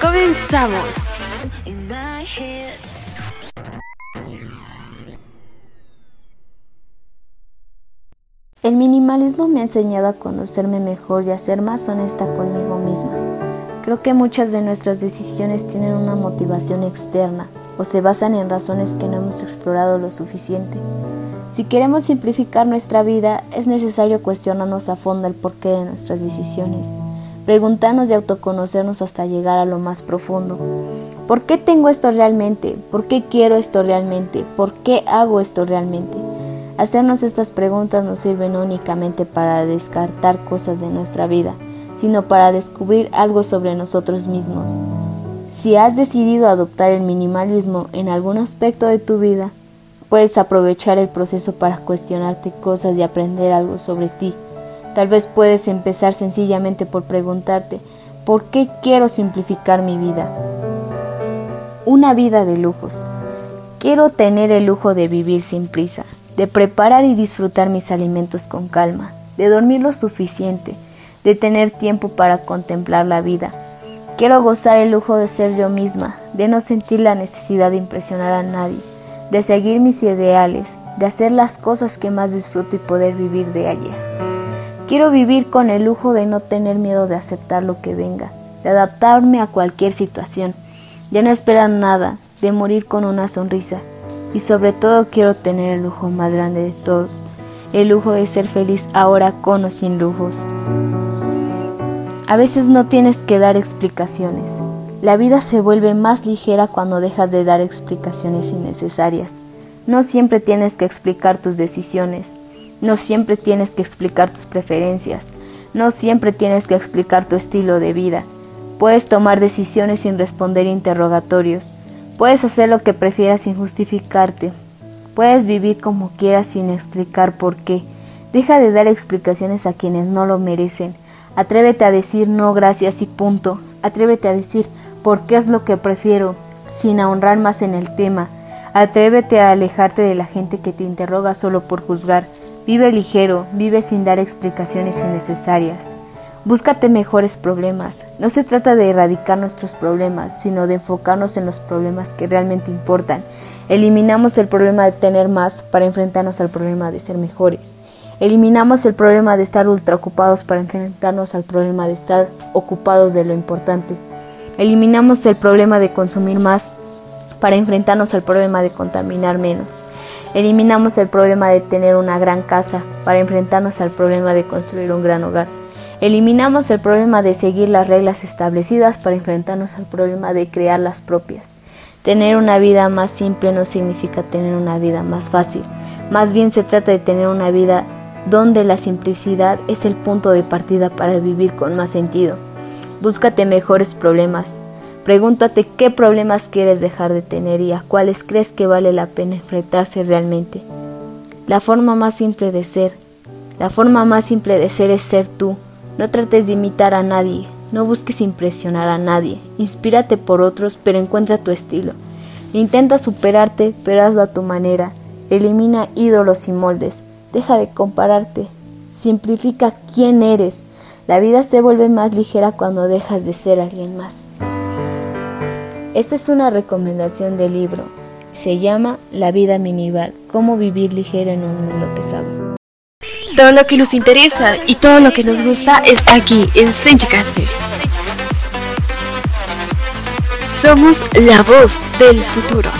Comenzamos. El minimalismo me ha enseñado a conocerme mejor y a ser más honesta conmigo misma. Creo que muchas de nuestras decisiones tienen una motivación externa o se basan en razones que no hemos explorado lo suficiente. Si queremos simplificar nuestra vida, es necesario cuestionarnos a fondo el porqué de nuestras decisiones preguntarnos y autoconocernos hasta llegar a lo más profundo. ¿Por qué tengo esto realmente? ¿Por qué quiero esto realmente? ¿Por qué hago esto realmente? Hacernos estas preguntas no sirven únicamente para descartar cosas de nuestra vida, sino para descubrir algo sobre nosotros mismos. Si has decidido adoptar el minimalismo en algún aspecto de tu vida, puedes aprovechar el proceso para cuestionarte cosas y aprender algo sobre ti. Tal vez puedes empezar sencillamente por preguntarte, ¿por qué quiero simplificar mi vida? Una vida de lujos. Quiero tener el lujo de vivir sin prisa, de preparar y disfrutar mis alimentos con calma, de dormir lo suficiente, de tener tiempo para contemplar la vida. Quiero gozar el lujo de ser yo misma, de no sentir la necesidad de impresionar a nadie, de seguir mis ideales, de hacer las cosas que más disfruto y poder vivir de ellas. Quiero vivir con el lujo de no tener miedo de aceptar lo que venga, de adaptarme a cualquier situación, de no esperar nada, de morir con una sonrisa. Y sobre todo quiero tener el lujo más grande de todos, el lujo de ser feliz ahora con o sin lujos. A veces no tienes que dar explicaciones. La vida se vuelve más ligera cuando dejas de dar explicaciones innecesarias. No siempre tienes que explicar tus decisiones. No siempre tienes que explicar tus preferencias, no siempre tienes que explicar tu estilo de vida. Puedes tomar decisiones sin responder interrogatorios. Puedes hacer lo que prefieras sin justificarte. Puedes vivir como quieras sin explicar por qué. Deja de dar explicaciones a quienes no lo merecen. Atrévete a decir no gracias y punto. Atrévete a decir por qué es lo que prefiero, sin ahondar más en el tema. Atrévete a alejarte de la gente que te interroga solo por juzgar. Vive ligero, vive sin dar explicaciones innecesarias. Búscate mejores problemas. No se trata de erradicar nuestros problemas, sino de enfocarnos en los problemas que realmente importan. Eliminamos el problema de tener más para enfrentarnos al problema de ser mejores. Eliminamos el problema de estar ultra ocupados para enfrentarnos al problema de estar ocupados de lo importante. Eliminamos el problema de consumir más para enfrentarnos al problema de contaminar menos. Eliminamos el problema de tener una gran casa para enfrentarnos al problema de construir un gran hogar. Eliminamos el problema de seguir las reglas establecidas para enfrentarnos al problema de crear las propias. Tener una vida más simple no significa tener una vida más fácil. Más bien se trata de tener una vida donde la simplicidad es el punto de partida para vivir con más sentido. Búscate mejores problemas, Pregúntate qué problemas quieres dejar de tener y a cuáles crees que vale la pena enfrentarse realmente. La forma más simple de ser, la forma más simple de ser es ser tú. No trates de imitar a nadie, no busques impresionar a nadie. Inspírate por otros, pero encuentra tu estilo. Intenta superarte, pero hazlo a tu manera. Elimina ídolos y moldes. Deja de compararte. Simplifica quién eres. La vida se vuelve más ligera cuando dejas de ser alguien más. Esta es una recomendación del libro. Se llama La vida minimal, cómo vivir ligero en un mundo pesado. Todo lo que nos interesa y todo lo que nos gusta está aquí en Senchicasters. Somos la voz del futuro.